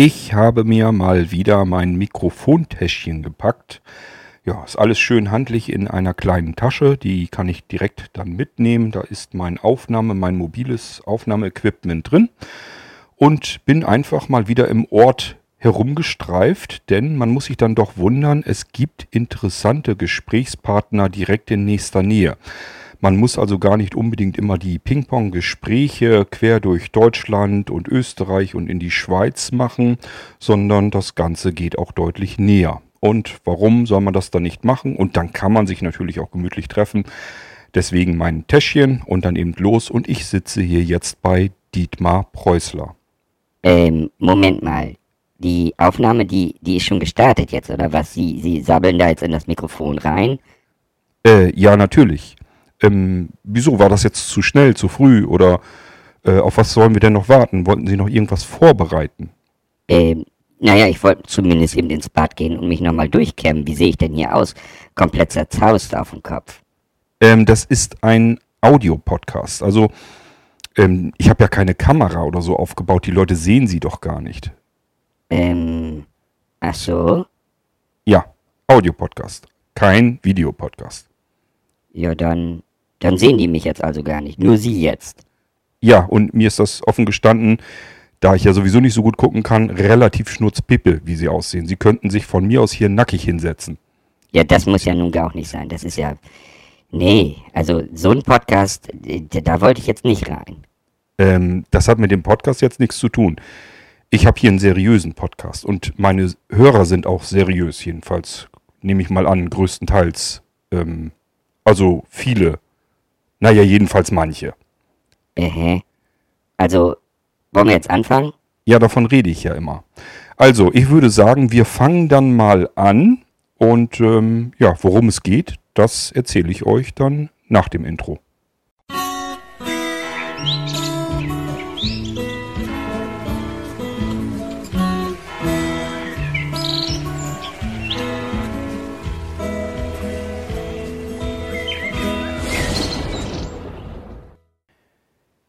Ich habe mir mal wieder mein Mikrofontäschchen gepackt. Ja, ist alles schön handlich in einer kleinen Tasche. Die kann ich direkt dann mitnehmen. Da ist mein Aufnahme, mein mobiles Aufnahmeequipment drin. Und bin einfach mal wieder im Ort herumgestreift, denn man muss sich dann doch wundern, es gibt interessante Gesprächspartner direkt in nächster Nähe. Man muss also gar nicht unbedingt immer die Ping-Pong-Gespräche quer durch Deutschland und Österreich und in die Schweiz machen, sondern das Ganze geht auch deutlich näher. Und warum soll man das dann nicht machen? Und dann kann man sich natürlich auch gemütlich treffen. Deswegen mein Täschchen und dann eben los. Und ich sitze hier jetzt bei Dietmar Preußler. Ähm, Moment mal. Die Aufnahme, die, die ist schon gestartet jetzt, oder was? Sie, Sie sabbeln da jetzt in das Mikrofon rein? Äh, ja, natürlich ähm, wieso war das jetzt zu schnell, zu früh oder äh, auf was sollen wir denn noch warten? Wollten Sie noch irgendwas vorbereiten? Ähm, naja, ich wollte zumindest eben ins Bad gehen und mich nochmal durchkämmen. Wie sehe ich denn hier aus? Komplett zerzaust auf dem Kopf. Ähm, das ist ein Audiopodcast. Also, ähm, ich habe ja keine Kamera oder so aufgebaut. Die Leute sehen sie doch gar nicht. Ähm, ach so? Ja, Audiopodcast. Kein Videopodcast. Ja, dann dann sehen die mich jetzt also gar nicht, nur sie jetzt. Ja, und mir ist das offen gestanden, da ich ja sowieso nicht so gut gucken kann, relativ schnurzpippe, wie sie aussehen. Sie könnten sich von mir aus hier nackig hinsetzen. Ja, das muss ja nun gar auch nicht sein. Das ist ja. Nee, also so ein Podcast, da wollte ich jetzt nicht rein. Ähm, das hat mit dem Podcast jetzt nichts zu tun. Ich habe hier einen seriösen Podcast und meine Hörer sind auch seriös, jedenfalls nehme ich mal an, größtenteils. Ähm, also viele naja, jedenfalls manche. Äh, also, wollen wir jetzt anfangen? Ja, davon rede ich ja immer. Also, ich würde sagen, wir fangen dann mal an und ähm, ja, worum es geht, das erzähle ich euch dann nach dem Intro.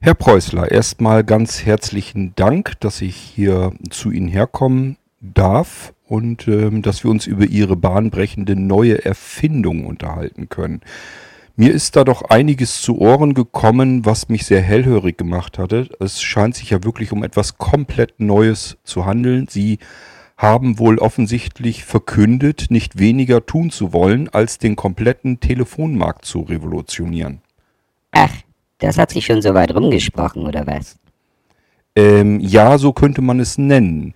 Herr Preußler, erstmal ganz herzlichen Dank, dass ich hier zu Ihnen herkommen darf und ähm, dass wir uns über Ihre bahnbrechende neue Erfindung unterhalten können. Mir ist da doch einiges zu Ohren gekommen, was mich sehr hellhörig gemacht hatte. Es scheint sich ja wirklich um etwas komplett Neues zu handeln. Sie haben wohl offensichtlich verkündet, nicht weniger tun zu wollen, als den kompletten Telefonmarkt zu revolutionieren. Ach, das hat sich schon so weit rumgesprochen, oder was? Ähm, ja, so könnte man es nennen.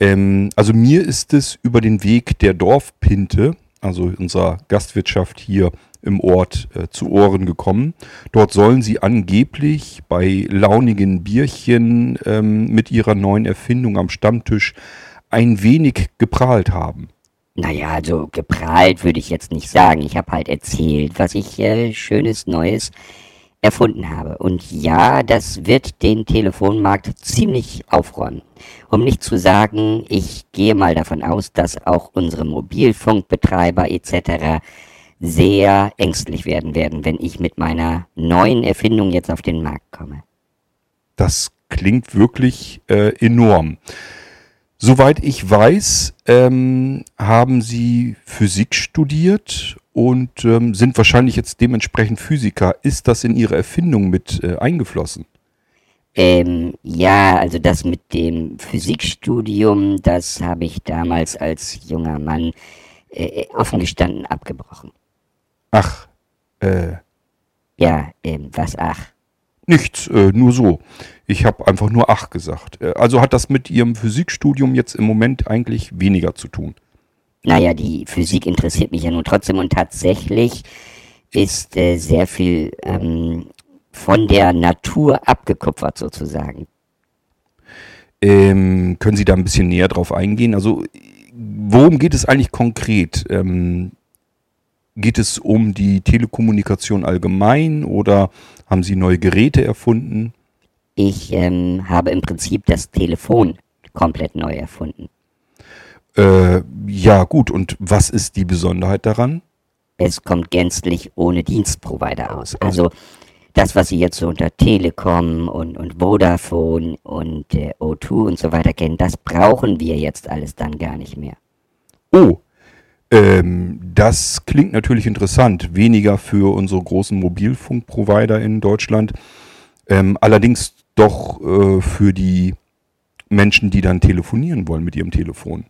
Ähm, also mir ist es über den Weg der Dorfpinte, also unserer Gastwirtschaft hier im Ort, äh, zu Ohren gekommen. Dort sollen sie angeblich bei launigen Bierchen ähm, mit ihrer neuen Erfindung am Stammtisch ein wenig geprahlt haben. Naja, also geprahlt würde ich jetzt nicht sagen. Ich habe halt erzählt, was ich äh, Schönes, Neues erfunden habe. Und ja, das wird den Telefonmarkt ziemlich aufräumen. Um nicht zu sagen, ich gehe mal davon aus, dass auch unsere Mobilfunkbetreiber etc. sehr ängstlich werden werden, wenn ich mit meiner neuen Erfindung jetzt auf den Markt komme. Das klingt wirklich äh, enorm. Soweit ich weiß, ähm, haben Sie Physik studiert und ähm, sind wahrscheinlich jetzt dementsprechend Physiker. Ist das in Ihre Erfindung mit äh, eingeflossen? Ähm, ja, also das mit dem Physikstudium, das habe ich damals als junger Mann äh, offen gestanden abgebrochen. Ach, äh. Ja, ähm, was ach? Nichts, äh, nur so. Ich habe einfach nur ach gesagt. Äh, also hat das mit Ihrem Physikstudium jetzt im Moment eigentlich weniger zu tun naja, die Physik interessiert mich ja nun trotzdem und tatsächlich ist äh, sehr viel ähm, von der Natur abgekupfert sozusagen. Ähm, können Sie da ein bisschen näher drauf eingehen? Also worum geht es eigentlich konkret? Ähm, geht es um die Telekommunikation allgemein oder haben Sie neue Geräte erfunden? Ich ähm, habe im Prinzip das Telefon komplett neu erfunden. Äh, ja, gut. Und was ist die Besonderheit daran? Es kommt gänzlich ohne Dienstprovider aus. Also das, was Sie jetzt so unter Telekom und, und Vodafone und äh, O2 und so weiter kennen, das brauchen wir jetzt alles dann gar nicht mehr. Oh, ähm, das klingt natürlich interessant. Weniger für unsere großen Mobilfunkprovider in Deutschland. Ähm, allerdings doch äh, für die Menschen, die dann telefonieren wollen mit ihrem Telefon.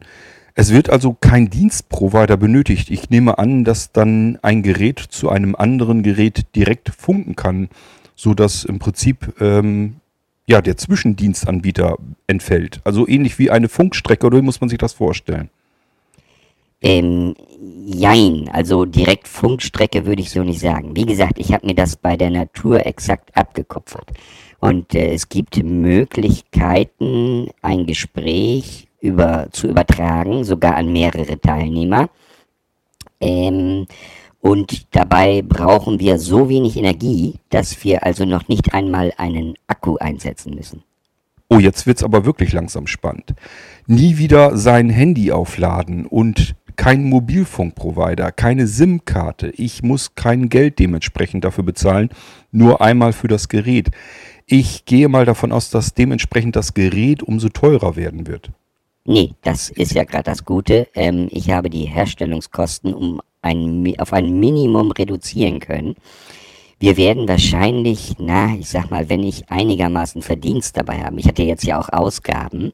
Es wird also kein Dienstprovider benötigt. Ich nehme an, dass dann ein Gerät zu einem anderen Gerät direkt funken kann, so dass im Prinzip ähm, ja der Zwischendienstanbieter entfällt. Also ähnlich wie eine Funkstrecke, oder wie muss man sich das vorstellen? Ähm, jein, also direkt Funkstrecke würde ich so nicht sagen. Wie gesagt, ich habe mir das bei der Natur exakt abgekupfert. Und äh, es gibt Möglichkeiten, ein Gespräch über, zu übertragen, sogar an mehrere Teilnehmer. Ähm, und dabei brauchen wir so wenig Energie, dass wir also noch nicht einmal einen Akku einsetzen müssen. Oh, jetzt wird's aber wirklich langsam spannend. Nie wieder sein Handy aufladen und kein Mobilfunkprovider, keine SIM-Karte. Ich muss kein Geld dementsprechend dafür bezahlen, nur einmal für das Gerät. Ich gehe mal davon aus, dass dementsprechend das Gerät umso teurer werden wird. Nee, das ist ja gerade das Gute. Ähm, ich habe die Herstellungskosten um ein, auf ein Minimum reduzieren können. Wir werden wahrscheinlich, na, ich sag mal, wenn ich einigermaßen Verdienst dabei habe, ich hatte jetzt ja auch Ausgaben,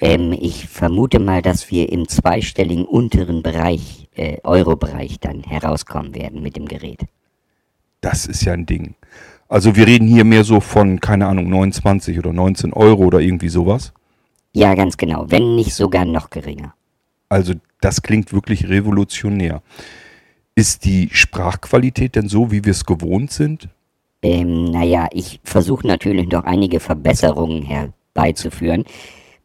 ähm, ich vermute mal, dass wir im zweistelligen unteren Bereich, äh, Euro-Bereich dann herauskommen werden mit dem Gerät. Das ist ja ein Ding. Also wir reden hier mehr so von, keine Ahnung, 29 oder 19 Euro oder irgendwie sowas. Ja, ganz genau, wenn nicht sogar noch geringer. Also das klingt wirklich revolutionär. Ist die Sprachqualität denn so, wie wir es gewohnt sind? Ähm, naja, ich versuche natürlich noch einige Verbesserungen herbeizuführen.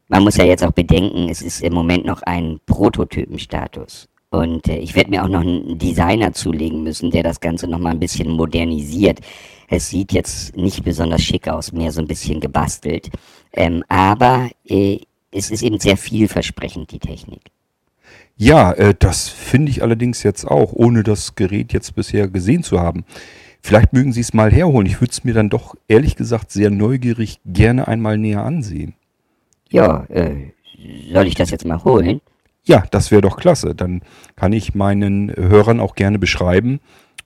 Man muss ja jetzt auch bedenken, es ist im Moment noch ein Prototypenstatus. Und äh, ich werde mir auch noch einen Designer zulegen müssen, der das Ganze noch mal ein bisschen modernisiert. Es sieht jetzt nicht besonders schick aus, mehr so ein bisschen gebastelt. Ähm, aber äh, es ist eben sehr vielversprechend, die Technik. Ja, äh, das finde ich allerdings jetzt auch, ohne das Gerät jetzt bisher gesehen zu haben. Vielleicht mögen Sie es mal herholen. Ich würde es mir dann doch ehrlich gesagt sehr neugierig gerne einmal näher ansehen. Ja, äh, soll ich das jetzt mal holen? Ja, das wäre doch klasse. Dann kann ich meinen Hörern auch gerne beschreiben,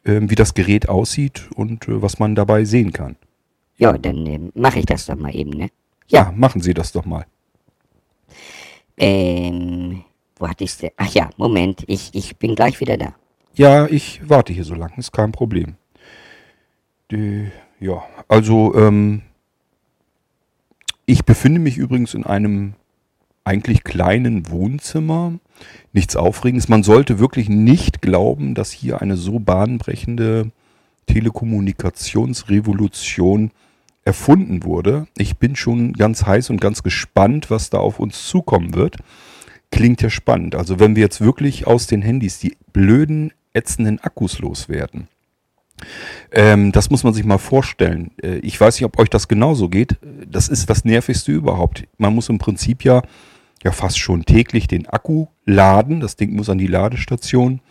äh, wie das Gerät aussieht und äh, was man dabei sehen kann. Ja, dann äh, mache ich das doch mal eben, ne? Ja, machen Sie das doch mal. Ähm, wo hatte ich's denn? Ach ja, Moment, ich, ich bin gleich wieder da. Ja, ich warte hier so lange, ist kein Problem. Die, ja, also, ähm, ich befinde mich übrigens in einem eigentlich kleinen Wohnzimmer. Nichts Aufregendes. Man sollte wirklich nicht glauben, dass hier eine so bahnbrechende Telekommunikationsrevolution erfunden wurde. Ich bin schon ganz heiß und ganz gespannt, was da auf uns zukommen wird. Klingt ja spannend. Also wenn wir jetzt wirklich aus den Handys die blöden, ätzenden Akkus loswerden. Ähm, das muss man sich mal vorstellen. Äh, ich weiß nicht, ob euch das genauso geht. Das ist das Nervigste überhaupt. Man muss im Prinzip ja, ja fast schon täglich den Akku laden. Das Ding muss an die Ladestation.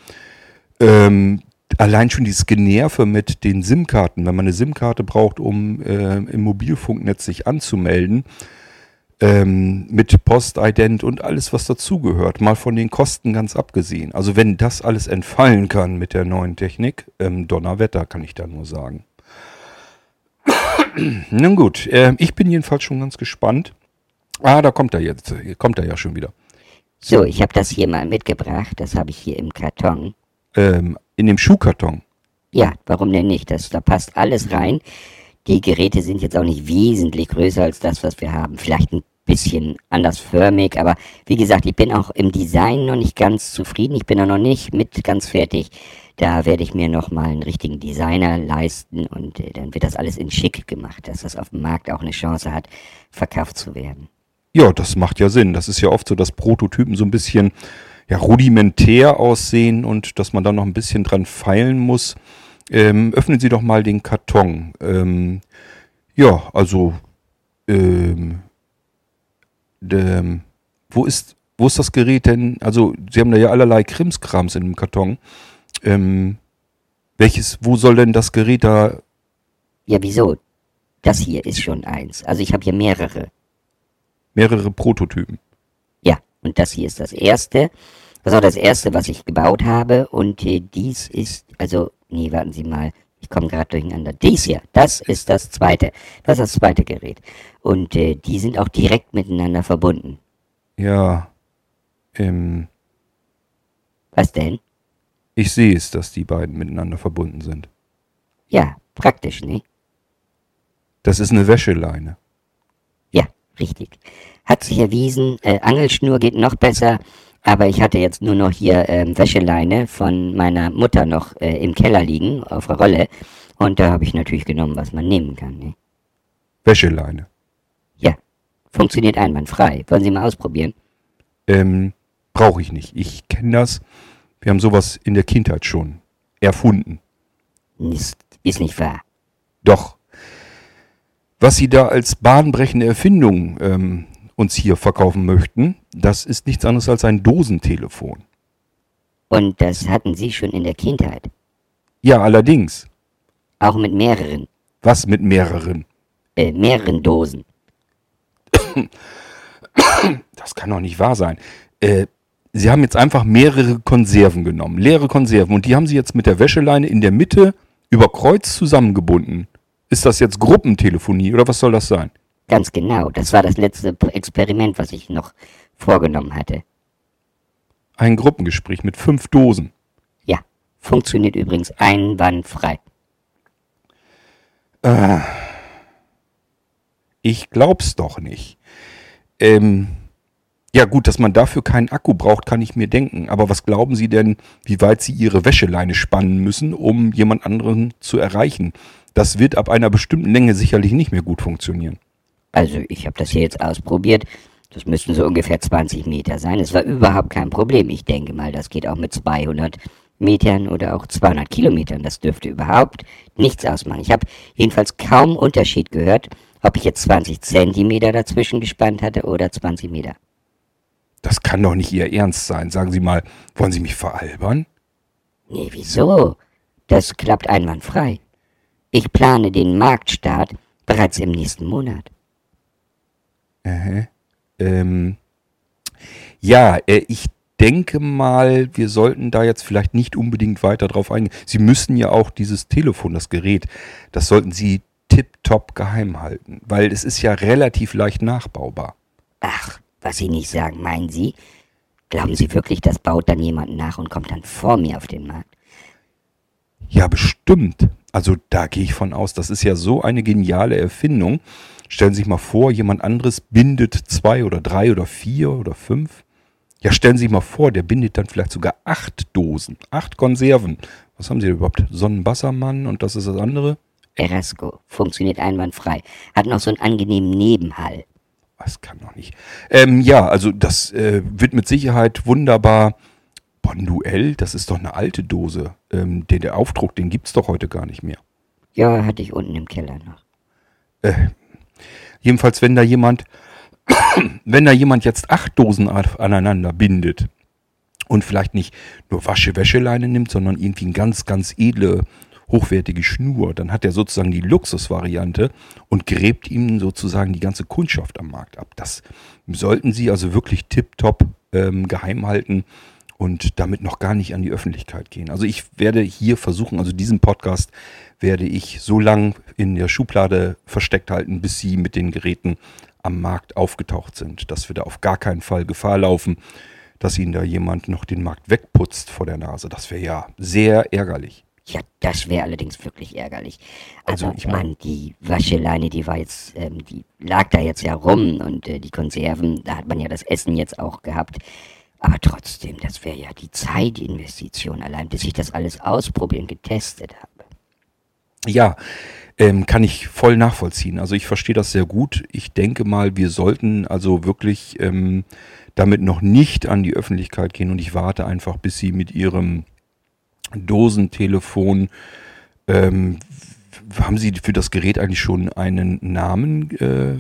Ähm, allein schon dieses Generve mit den SIM-Karten, wenn man eine SIM-Karte braucht, um äh, im Mobilfunknetz sich anzumelden, ähm, mit Postident und alles, was dazugehört, mal von den Kosten ganz abgesehen. Also wenn das alles entfallen kann mit der neuen Technik, ähm, Donnerwetter kann ich da nur sagen. Nun gut, äh, ich bin jedenfalls schon ganz gespannt. Ah, da kommt er jetzt, kommt er ja schon wieder. So, ich habe das hier mal mitgebracht, das habe ich hier im Karton. Ähm, in dem Schuhkarton. Ja, warum denn nicht? Das, da passt alles rein. Die Geräte sind jetzt auch nicht wesentlich größer als das, was wir haben. Vielleicht ein bisschen andersförmig, aber wie gesagt, ich bin auch im Design noch nicht ganz zufrieden. Ich bin da noch nicht mit ganz fertig. Da werde ich mir noch mal einen richtigen Designer leisten und äh, dann wird das alles in schick gemacht, dass das auf dem Markt auch eine Chance hat, verkauft zu werden. Ja, das macht ja Sinn. Das ist ja oft so, dass Prototypen so ein bisschen ja, rudimentär aussehen und dass man da noch ein bisschen dran feilen muss. Ähm, öffnen Sie doch mal den Karton. Ähm, ja, also ähm, de, wo ist wo ist das Gerät denn? Also Sie haben da ja allerlei Krimskrams in dem Karton. Ähm, welches, wo soll denn das Gerät da Ja, wieso? Das hier ist schon eins. Also ich habe hier mehrere. Mehrere Prototypen. Ja, und das hier ist das erste. Das ist auch das erste, was ich gebaut habe. Und äh, dies ist, also, nee, warten Sie mal. Ich komme gerade durcheinander. Dies hier, das ist das zweite. Das ist das zweite Gerät. Und äh, die sind auch direkt miteinander verbunden. Ja. Ähm, Was denn? ich sehe es, dass die beiden miteinander verbunden sind. Ja, praktisch, ne? Das ist eine Wäscheleine. Richtig. Hat sich erwiesen, äh, Angelschnur geht noch besser, aber ich hatte jetzt nur noch hier ähm, Wäscheleine von meiner Mutter noch äh, im Keller liegen, auf der Rolle. Und da habe ich natürlich genommen, was man nehmen kann. Ne? Wäscheleine. Ja, funktioniert einwandfrei. Wollen Sie mal ausprobieren? Ähm, brauche ich nicht. Ich kenne das. Wir haben sowas in der Kindheit schon erfunden. Ist, ist nicht wahr. Doch. Was Sie da als bahnbrechende Erfindung ähm, uns hier verkaufen möchten, das ist nichts anderes als ein Dosentelefon. Und das hatten Sie schon in der Kindheit. Ja, allerdings. Auch mit mehreren, Was mit mehreren? äh, mehreren Dosen. Das kann doch nicht wahr sein. Äh, Sie haben jetzt einfach mehrere Konserven genommen, leere Konserven, und die haben Sie jetzt mit der Wäscheleine in der Mitte über Kreuz zusammengebunden. Ist das jetzt Gruppentelefonie oder was soll das sein? Ganz genau. Das war das letzte Experiment, was ich noch vorgenommen hatte. Ein Gruppengespräch mit fünf Dosen. Ja, funktioniert übrigens einwandfrei. Ich glaub's doch nicht. Ähm, ja gut, dass man dafür keinen Akku braucht, kann ich mir denken. Aber was glauben Sie denn, wie weit Sie Ihre Wäscheleine spannen müssen, um jemand anderen zu erreichen? Das wird ab einer bestimmten Länge sicherlich nicht mehr gut funktionieren. Also ich habe das hier jetzt ausprobiert. Das müssten so ungefähr 20 Meter sein. Es war überhaupt kein Problem. Ich denke mal, das geht auch mit 200 Metern oder auch 200 Kilometern. Das dürfte überhaupt nichts ausmachen. Ich habe jedenfalls kaum Unterschied gehört, ob ich jetzt 20 Zentimeter dazwischen gespannt hatte oder 20 Meter. Das kann doch nicht Ihr Ernst sein. Sagen Sie mal, wollen Sie mich veralbern? Nee, wieso? Das klappt einwandfrei. Ich plane den Marktstart bereits im nächsten Monat. Ähm, ja, äh, ich denke mal, wir sollten da jetzt vielleicht nicht unbedingt weiter drauf eingehen. Sie müssen ja auch dieses Telefon, das Gerät, das sollten Sie tipptopp geheim halten, weil es ist ja relativ leicht nachbaubar. Ach, was Sie nicht sagen, meinen Sie? Glauben Sie wirklich, das baut dann jemand nach und kommt dann vor mir auf den Markt? Ja, bestimmt. Also da gehe ich von aus. Das ist ja so eine geniale Erfindung. Stellen Sie sich mal vor, jemand anderes bindet zwei oder drei oder vier oder fünf. Ja, stellen Sie sich mal vor, der bindet dann vielleicht sogar acht Dosen, acht Konserven. Was haben Sie da überhaupt? Sonnenwassermann und das ist das andere? Erasco funktioniert einwandfrei. Hat noch so einen angenehmen Nebenhall. Das kann doch nicht. Ähm, ja, also das äh, wird mit Sicherheit wunderbar. Bonduell, das ist doch eine alte Dose. Ähm, der, der Aufdruck, den gibt's doch heute gar nicht mehr. Ja, hatte ich unten im Keller noch. Jedenfalls, wenn da jemand, wenn da jemand jetzt acht Dosen aneinander bindet und vielleicht nicht nur Wasche, Wäscheleine nimmt, sondern irgendwie eine ganz, ganz edle, hochwertige Schnur, dann hat er sozusagen die Luxusvariante und gräbt ihm sozusagen die ganze Kundschaft am Markt ab. Das sollten Sie also wirklich tipptopp ähm, geheim halten und damit noch gar nicht an die Öffentlichkeit gehen. Also ich werde hier versuchen, also diesen Podcast werde ich so lang in der Schublade versteckt halten, bis sie mit den Geräten am Markt aufgetaucht sind. Dass wir da auf gar keinen Fall Gefahr laufen, dass ihnen da jemand noch den Markt wegputzt vor der Nase. Das wäre ja sehr ärgerlich. Ja, das wäre allerdings wirklich ärgerlich. Also, Also ich ich mein- meine, die Wascheleine, die war jetzt, ähm, die lag da jetzt ja rum und äh, die Konserven, da hat man ja das Essen jetzt auch gehabt. Aber trotzdem, das wäre ja die Zeitinvestition, allein bis ich das alles ausprobieren, getestet habe. Ja, ähm, kann ich voll nachvollziehen. Also ich verstehe das sehr gut. Ich denke mal, wir sollten also wirklich ähm, damit noch nicht an die Öffentlichkeit gehen und ich warte einfach, bis sie mit ihrem Dosentelefon ähm, haben Sie für das Gerät eigentlich schon einen Namen äh,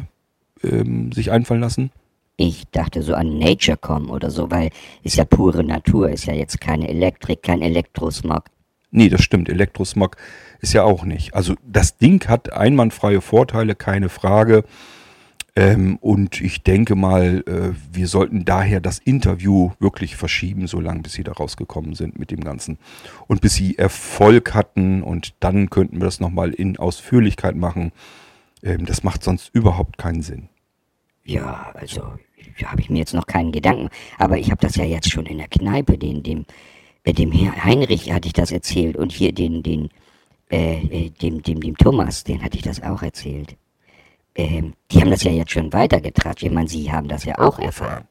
ähm, sich einfallen lassen? Ich dachte so an Naturecom oder so, weil ist ja pure Natur, ist ja jetzt keine Elektrik, kein Elektrosmog. Nee, das stimmt. Elektrosmog ist ja auch nicht. Also das Ding hat einwandfreie Vorteile, keine Frage. Ähm, und ich denke mal, äh, wir sollten daher das Interview wirklich verschieben, solange bis sie da rausgekommen sind mit dem Ganzen. Und bis sie Erfolg hatten und dann könnten wir das nochmal in Ausführlichkeit machen. Ähm, das macht sonst überhaupt keinen Sinn. Ja, also habe ich mir jetzt noch keinen Gedanken. Aber ich habe das ja jetzt schon in der Kneipe, den, dem, äh, dem Herr Heinrich hatte ich das erzählt und hier den, den, äh, äh dem, dem, dem Thomas, den hatte ich das auch erzählt ähm, die haben das ja jetzt schon weitergetragen. Ich meine, Sie haben das ja auch erfahren.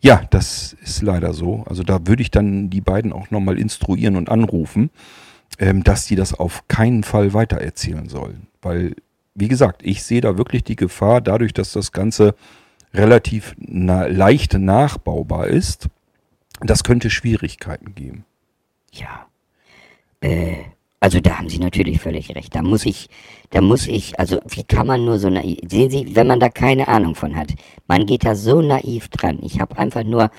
Ja, das ist leider so. Also da würde ich dann die beiden auch nochmal instruieren und anrufen, ähm, dass die das auf keinen Fall weitererzählen sollen. Weil, wie gesagt, ich sehe da wirklich die Gefahr, dadurch, dass das Ganze relativ na leicht nachbaubar ist, das könnte Schwierigkeiten geben. Ja. Äh, also da haben Sie natürlich völlig recht. Da muss ich, da muss ich, also wie kann man nur so naiv, sehen Sie, wenn man da keine Ahnung von hat, man geht da so naiv dran. Ich habe einfach nur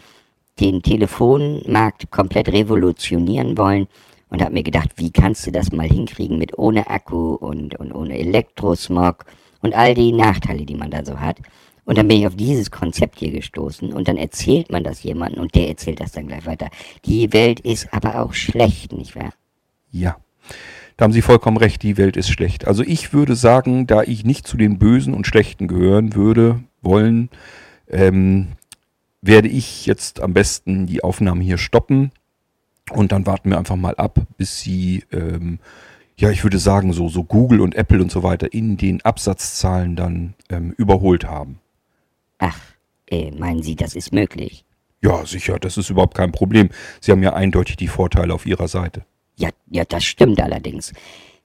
den Telefonmarkt komplett revolutionieren wollen und habe mir gedacht, wie kannst du das mal hinkriegen mit ohne Akku und, und ohne Elektrosmog und all die Nachteile, die man da so hat. Und dann bin ich auf dieses Konzept hier gestoßen und dann erzählt man das jemandem und der erzählt das dann gleich weiter. Die Welt ist aber auch schlecht, nicht wahr? Ja. Da haben Sie vollkommen recht, die Welt ist schlecht. Also ich würde sagen, da ich nicht zu den Bösen und Schlechten gehören würde, wollen, ähm, werde ich jetzt am besten die Aufnahme hier stoppen und dann warten wir einfach mal ab, bis Sie, ähm, ja, ich würde sagen, so, so Google und Apple und so weiter in den Absatzzahlen dann ähm, überholt haben. Ach, äh, meinen Sie, das ist möglich? Ja, sicher, das ist überhaupt kein Problem. Sie haben ja eindeutig die Vorteile auf Ihrer Seite. Ja, ja, das stimmt allerdings.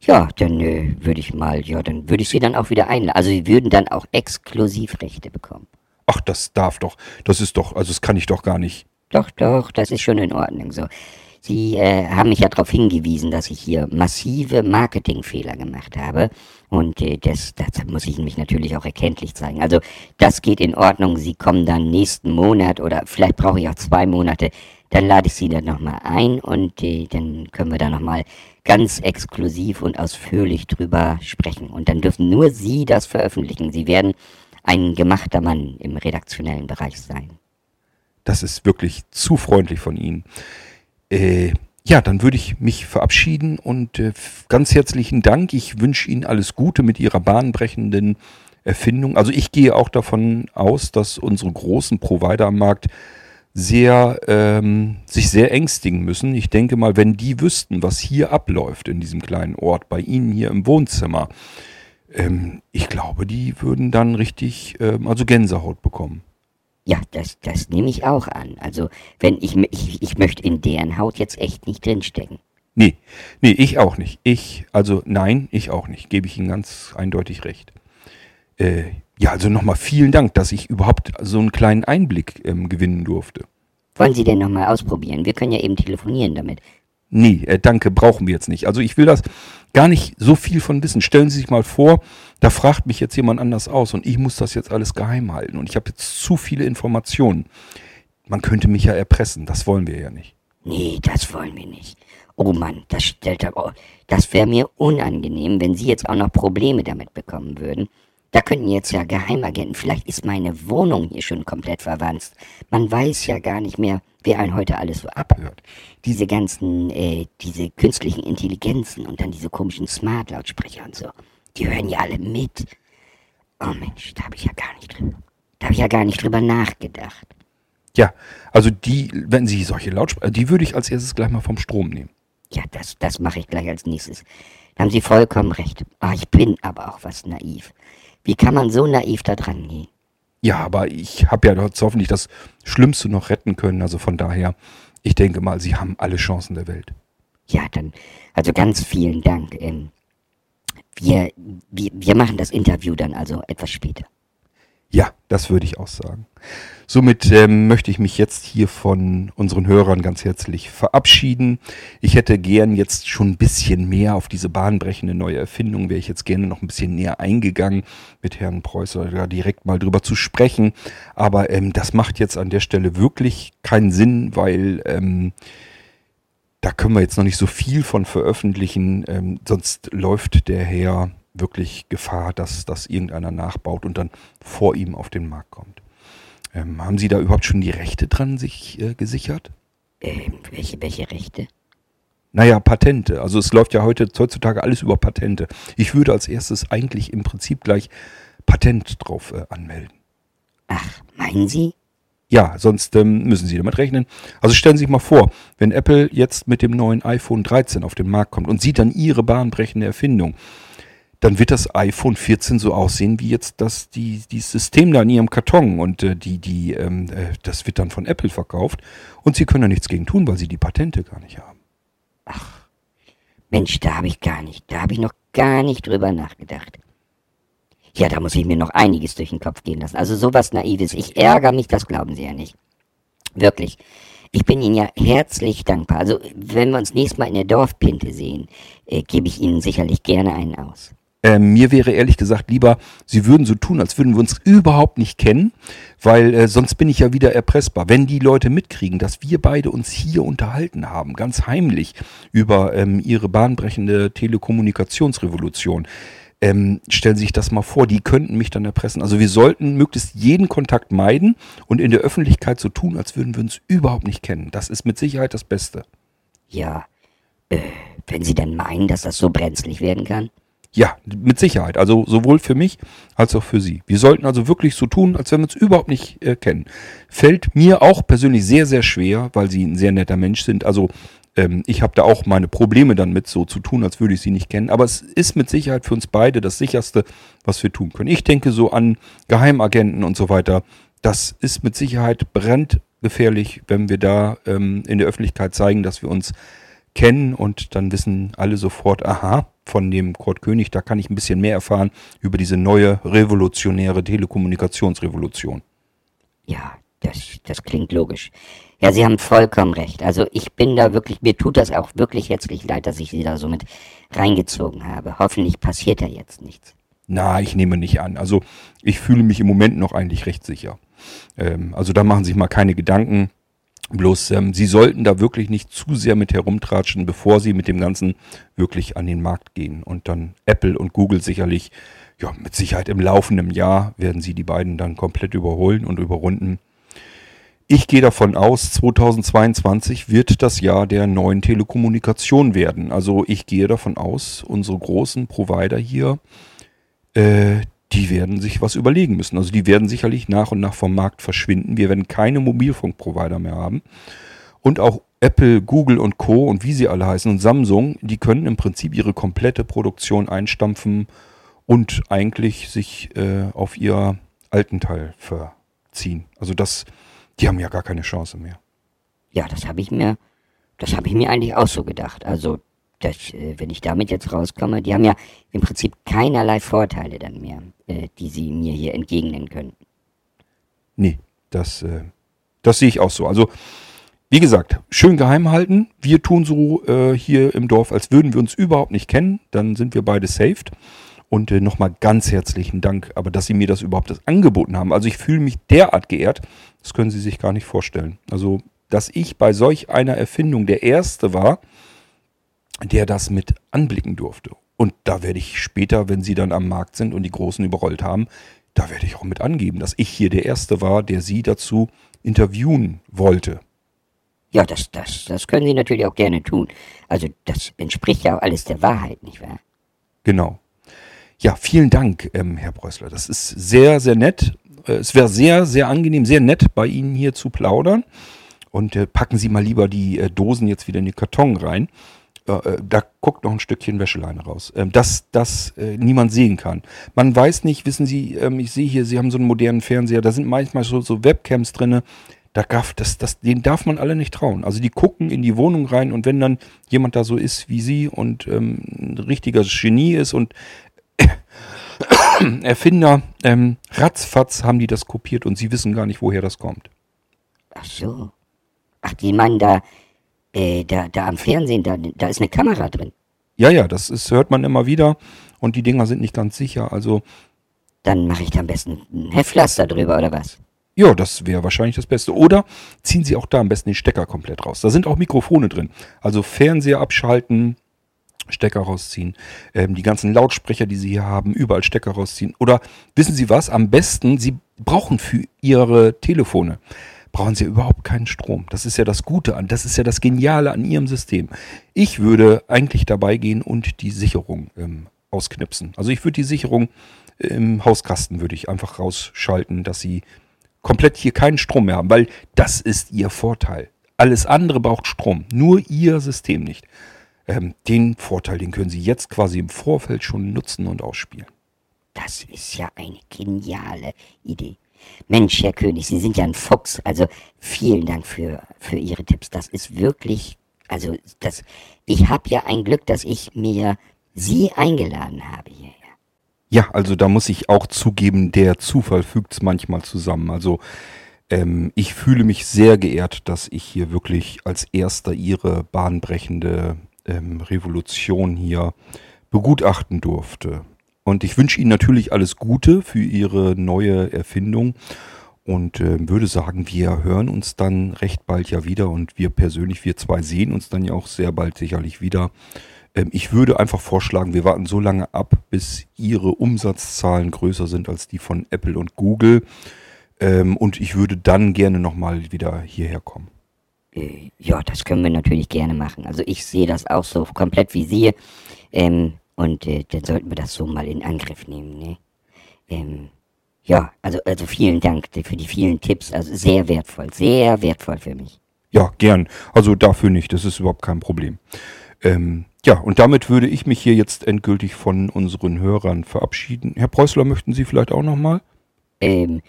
Ja, dann äh, würde ich mal, ja, dann würde ich sie dann auch wieder einladen. Also sie würden dann auch Exklusivrechte bekommen. Ach, das darf doch. Das ist doch, also das kann ich doch gar nicht. Doch, doch, das ist schon in Ordnung so. Sie äh, haben mich ja darauf hingewiesen, dass ich hier massive Marketingfehler gemacht habe. Und äh, das, das muss ich mich natürlich auch erkenntlich zeigen. Also das geht in Ordnung. Sie kommen dann nächsten Monat oder vielleicht brauche ich auch zwei Monate dann lade ich Sie dann nochmal ein und äh, dann können wir da nochmal ganz exklusiv und ausführlich drüber sprechen. Und dann dürfen nur Sie das veröffentlichen. Sie werden ein gemachter Mann im redaktionellen Bereich sein. Das ist wirklich zu freundlich von Ihnen. Äh, ja, dann würde ich mich verabschieden und äh, ganz herzlichen Dank. Ich wünsche Ihnen alles Gute mit Ihrer bahnbrechenden Erfindung. Also ich gehe auch davon aus, dass unsere großen Provider am Markt sehr, ähm, sich sehr ängstigen müssen. Ich denke mal, wenn die wüssten, was hier abläuft in diesem kleinen Ort, bei Ihnen hier im Wohnzimmer, ähm, ich glaube, die würden dann richtig, ähm, also Gänsehaut bekommen. Ja, das, das nehme ich auch an. Also, wenn ich, ich, ich möchte in deren Haut jetzt echt nicht drinstecken. Nee, nee, ich auch nicht. Ich, also nein, ich auch nicht. Gebe ich Ihnen ganz eindeutig recht. Äh, ja, also nochmal vielen Dank, dass ich überhaupt so einen kleinen Einblick ähm, gewinnen durfte. Wollen Sie denn nochmal ausprobieren? Wir können ja eben telefonieren damit. Nee, äh, danke, brauchen wir jetzt nicht. Also ich will das gar nicht so viel von wissen. Stellen Sie sich mal vor, da fragt mich jetzt jemand anders aus und ich muss das jetzt alles geheim halten und ich habe jetzt zu viele Informationen. Man könnte mich ja erpressen, das wollen wir ja nicht. Nee, das wollen wir nicht. Oh Mann, das stellt aber, das wäre mir unangenehm, wenn Sie jetzt auch noch Probleme damit bekommen würden. Da könnten jetzt ja Geheimagenten, vielleicht ist meine Wohnung hier schon komplett verwandt. Man weiß ja gar nicht mehr, wer einen heute alles so abhört. Diese ganzen, äh, diese künstlichen Intelligenzen und dann diese komischen Smart-Lautsprecher und so, die hören ja alle mit. Oh Mensch, da habe ich ja gar nicht drüber, da habe ich ja gar nicht drüber nachgedacht. Ja, also die, wenn Sie solche Lautsprecher, die würde ich als erstes gleich mal vom Strom nehmen. Ja, das, das mache ich gleich als nächstes. Da haben Sie vollkommen recht. Ah, ich bin aber auch was naiv. Wie kann man so naiv da dran gehen? Ja, aber ich habe ja jetzt hoffentlich das Schlimmste noch retten können. Also von daher, ich denke mal, Sie haben alle Chancen der Welt. Ja, dann, also ganz vielen Dank. Ähm, wir, wir, wir machen das Interview dann also etwas später. Ja, das würde ich auch sagen. Somit ähm, möchte ich mich jetzt hier von unseren Hörern ganz herzlich verabschieden. Ich hätte gern jetzt schon ein bisschen mehr auf diese bahnbrechende neue Erfindung, wäre ich jetzt gerne noch ein bisschen näher eingegangen, mit Herrn Preußer da direkt mal drüber zu sprechen. Aber ähm, das macht jetzt an der Stelle wirklich keinen Sinn, weil ähm, da können wir jetzt noch nicht so viel von veröffentlichen, ähm, sonst läuft der Herr wirklich Gefahr, dass das irgendeiner nachbaut und dann vor ihm auf den Markt kommt. Ähm, haben Sie da überhaupt schon die Rechte dran sich äh, gesichert? Ähm, welche, welche Rechte? Naja, Patente. Also es läuft ja heute heutzutage alles über Patente. Ich würde als erstes eigentlich im Prinzip gleich Patent drauf äh, anmelden. Ach, meinen Sie? Ja, sonst ähm, müssen Sie damit rechnen. Also stellen Sie sich mal vor, wenn Apple jetzt mit dem neuen iPhone 13 auf den Markt kommt und sieht dann Ihre bahnbrechende Erfindung, dann wird das iPhone 14 so aussehen wie jetzt das die, die System da in Ihrem Karton und äh, die die ähm, äh, das wird dann von Apple verkauft und Sie können da nichts gegen tun, weil Sie die Patente gar nicht haben. Ach, Mensch, da habe ich gar nicht, da habe ich noch gar nicht drüber nachgedacht. Ja, da muss ich mir noch einiges durch den Kopf gehen lassen. Also sowas Naives. Ich ärgere mich, das glauben Sie ja nicht. Wirklich. Ich bin Ihnen ja herzlich dankbar. Also, wenn wir uns nächstes Mal in der Dorfpinte sehen, äh, gebe ich Ihnen sicherlich gerne einen aus. Äh, mir wäre ehrlich gesagt lieber, Sie würden so tun, als würden wir uns überhaupt nicht kennen, weil äh, sonst bin ich ja wieder erpressbar. Wenn die Leute mitkriegen, dass wir beide uns hier unterhalten haben, ganz heimlich über ähm, ihre bahnbrechende Telekommunikationsrevolution, ähm, stellen Sie sich das mal vor, die könnten mich dann erpressen. Also wir sollten möglichst jeden Kontakt meiden und in der Öffentlichkeit so tun, als würden wir uns überhaupt nicht kennen. Das ist mit Sicherheit das Beste. Ja, äh, wenn Sie denn meinen, dass das so brenzlig werden kann? Ja, mit Sicherheit. Also sowohl für mich als auch für Sie. Wir sollten also wirklich so tun, als wenn wir uns überhaupt nicht äh, kennen. Fällt mir auch persönlich sehr, sehr schwer, weil Sie ein sehr netter Mensch sind. Also ähm, ich habe da auch meine Probleme dann mit so zu tun, als würde ich Sie nicht kennen. Aber es ist mit Sicherheit für uns beide das sicherste, was wir tun können. Ich denke so an Geheimagenten und so weiter. Das ist mit Sicherheit brandgefährlich, wenn wir da ähm, in der Öffentlichkeit zeigen, dass wir uns kennen und dann wissen alle sofort, aha, von dem Kurt König, da kann ich ein bisschen mehr erfahren über diese neue revolutionäre Telekommunikationsrevolution. Ja, das, das klingt logisch. Ja, Sie haben vollkommen recht. Also ich bin da wirklich, mir tut das auch wirklich herzlich leid, dass ich Sie da so mit reingezogen habe. Hoffentlich passiert da jetzt nichts. Na, ich nehme nicht an. Also ich fühle mich im Moment noch eigentlich recht sicher. Ähm, also da machen Sie sich mal keine Gedanken. Bloß, ähm, Sie sollten da wirklich nicht zu sehr mit herumtratschen, bevor Sie mit dem Ganzen wirklich an den Markt gehen. Und dann Apple und Google sicherlich, ja, mit Sicherheit im laufenden Jahr werden Sie die beiden dann komplett überholen und überrunden. Ich gehe davon aus, 2022 wird das Jahr der neuen Telekommunikation werden. Also ich gehe davon aus, unsere großen Provider hier, äh, die werden sich was überlegen müssen. Also die werden sicherlich nach und nach vom Markt verschwinden. Wir werden keine Mobilfunkprovider mehr haben. Und auch Apple, Google und Co. und wie sie alle heißen und Samsung, die können im Prinzip ihre komplette Produktion einstampfen und eigentlich sich äh, auf ihr alten Teil verziehen. Also das, die haben ja gar keine Chance mehr. Ja, das habe ich mir, das habe ich mir eigentlich auch so gedacht. Also das, äh, wenn ich damit jetzt rauskomme, die haben ja im Prinzip keinerlei Vorteile dann mehr, äh, die sie mir hier entgegnen können. Nee, das, äh, das sehe ich auch so. Also, wie gesagt, schön geheim halten. Wir tun so hier im Dorf, als würden wir uns überhaupt nicht kennen. Dann sind wir beide saved. Und nochmal ganz herzlichen Dank, aber dass Sie mir das überhaupt das angeboten haben. Also ich fühle mich derart geehrt, das können Sie sich gar nicht vorstellen. Also, dass ich bei solch einer Erfindung der Erste war, der das mit anblicken durfte. Und da werde ich später, wenn sie dann am Markt sind und die Großen überrollt haben, da werde ich auch mit angeben, dass ich hier der Erste war, der sie dazu interviewen wollte. Ja, das, das, das können Sie natürlich auch gerne tun. Also das entspricht ja auch alles der Wahrheit, nicht wahr? Genau. Ja, vielen Dank, ähm, Herr Preußler. Das ist sehr, sehr nett. Äh, es wäre sehr, sehr angenehm, sehr nett, bei Ihnen hier zu plaudern. Und äh, packen Sie mal lieber die äh, Dosen jetzt wieder in den Karton rein. Äh, da guckt noch ein Stückchen Wäscheleine raus, ähm, dass das äh, niemand sehen kann. Man weiß nicht, wissen Sie, ähm, ich sehe hier, Sie haben so einen modernen Fernseher, da sind manchmal so, so Webcams drin, da darf, das, das, denen darf man alle nicht trauen. Also die gucken in die Wohnung rein und wenn dann jemand da so ist wie Sie und ähm, ein richtiger Genie ist und Erfinder, ähm, ratzfatz haben die das kopiert und Sie wissen gar nicht, woher das kommt. Ach so. Ach, die meinen da, äh, da, da am Fernsehen, da, da ist eine Kamera drin. Ja, ja, das ist, hört man immer wieder und die Dinger sind nicht ganz sicher. Also. Dann mache ich da am besten ein Heftpflaster drüber oder was? Ja, das wäre wahrscheinlich das Beste. Oder ziehen Sie auch da am besten den Stecker komplett raus. Da sind auch Mikrofone drin. Also Fernseher abschalten, Stecker rausziehen, ähm, die ganzen Lautsprecher, die Sie hier haben, überall Stecker rausziehen. Oder wissen Sie was? Am besten, Sie brauchen für Ihre Telefone, brauchen Sie überhaupt keinen Strom. Das ist ja das Gute an, das ist ja das Geniale an Ihrem System. Ich würde eigentlich dabei gehen und die Sicherung ähm, ausknipsen. Also ich würde die Sicherung im Hauskasten würde ich einfach rausschalten, dass Sie komplett hier keinen Strom mehr haben, weil das ist Ihr Vorteil. Alles andere braucht Strom, nur Ihr System nicht. Ähm, den Vorteil, den können Sie jetzt quasi im Vorfeld schon nutzen und ausspielen. Das ist ja eine geniale Idee. Mensch, Herr König, Sie sind ja ein Fuchs. Also vielen Dank für, für Ihre Tipps. Das ist wirklich, also das, ich habe ja ein Glück, dass ich mir Sie eingeladen habe hierher. Ja, also da muss ich auch zugeben, der Zufall fügt's manchmal zusammen. Also ähm, ich fühle mich sehr geehrt, dass ich hier wirklich als erster Ihre bahnbrechende ähm, Revolution hier begutachten durfte. Und ich wünsche Ihnen natürlich alles Gute für Ihre neue Erfindung und äh, würde sagen, wir hören uns dann recht bald ja wieder und wir persönlich, wir zwei sehen uns dann ja auch sehr bald sicherlich wieder. Ähm, ich würde einfach vorschlagen, wir warten so lange ab, bis Ihre Umsatzzahlen größer sind als die von Apple und Google. Ähm, und ich würde dann gerne nochmal wieder hierher kommen. Äh, ja, das können wir natürlich gerne machen. Also ich sehe das auch so komplett wie Sie. Ähm, und äh, dann sollten wir das so mal in Angriff nehmen. Ne? Ähm, ja, also, also vielen Dank für die vielen Tipps. Also sehr wertvoll, sehr wertvoll für mich. Ja, gern. Also dafür nicht, das ist überhaupt kein Problem. Ähm, ja, und damit würde ich mich hier jetzt endgültig von unseren Hörern verabschieden. Herr Preußler, möchten Sie vielleicht auch nochmal? Ähm,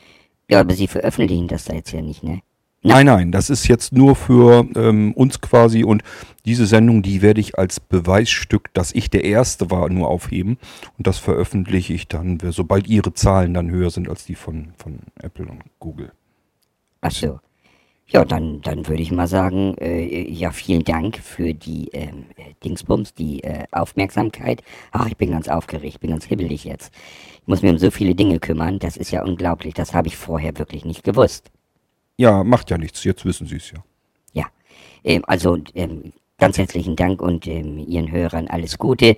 ja, aber Sie veröffentlichen das da jetzt ja nicht, ne? Nein, nein, das ist jetzt nur für ähm, uns quasi und diese Sendung, die werde ich als Beweisstück, dass ich der Erste war, nur aufheben und das veröffentliche ich dann, sobald Ihre Zahlen dann höher sind als die von, von Apple und Google. Ach so. Ja, dann, dann würde ich mal sagen, äh, ja, vielen Dank für die ähm, Dingsbums, die äh, Aufmerksamkeit. Ach, ich bin ganz aufgeregt, bin ganz hibbelig jetzt. Ich muss mir um so viele Dinge kümmern, das ist ja unglaublich, das habe ich vorher wirklich nicht gewusst. Ja, macht ja nichts, jetzt wissen Sie es ja. Ja, ähm, also ähm, ganz herzlichen Dank und ähm, Ihren Hörern alles Gute.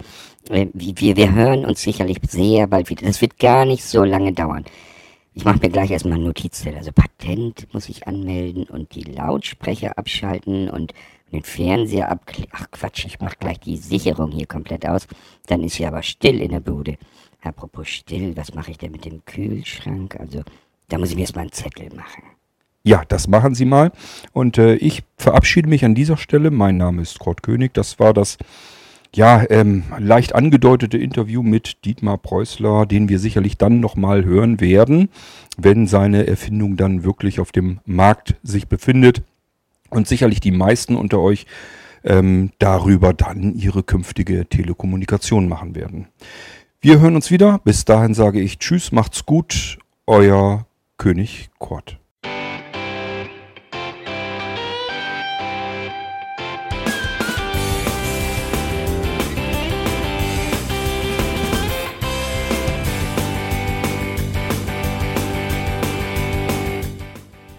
Ähm, wir, wir hören uns sicherlich sehr bald wieder. Das wird gar nicht so lange dauern. Ich mache mir gleich erstmal einen Notizzettel. Also Patent muss ich anmelden und die Lautsprecher abschalten und den Fernseher ab. Ach Quatsch, ich mache gleich die Sicherung hier komplett aus. Dann ist hier aber still in der Bude. Apropos still, was mache ich denn mit dem Kühlschrank? Also, da muss ich mir erstmal einen Zettel machen. Ja, das machen Sie mal. Und äh, ich verabschiede mich an dieser Stelle. Mein Name ist Kurt König. Das war das ja, ähm, leicht angedeutete Interview mit Dietmar Preußler, den wir sicherlich dann nochmal hören werden, wenn seine Erfindung dann wirklich auf dem Markt sich befindet und sicherlich die meisten unter euch ähm, darüber dann ihre künftige Telekommunikation machen werden. Wir hören uns wieder. Bis dahin sage ich Tschüss, macht's gut, euer König Kurt.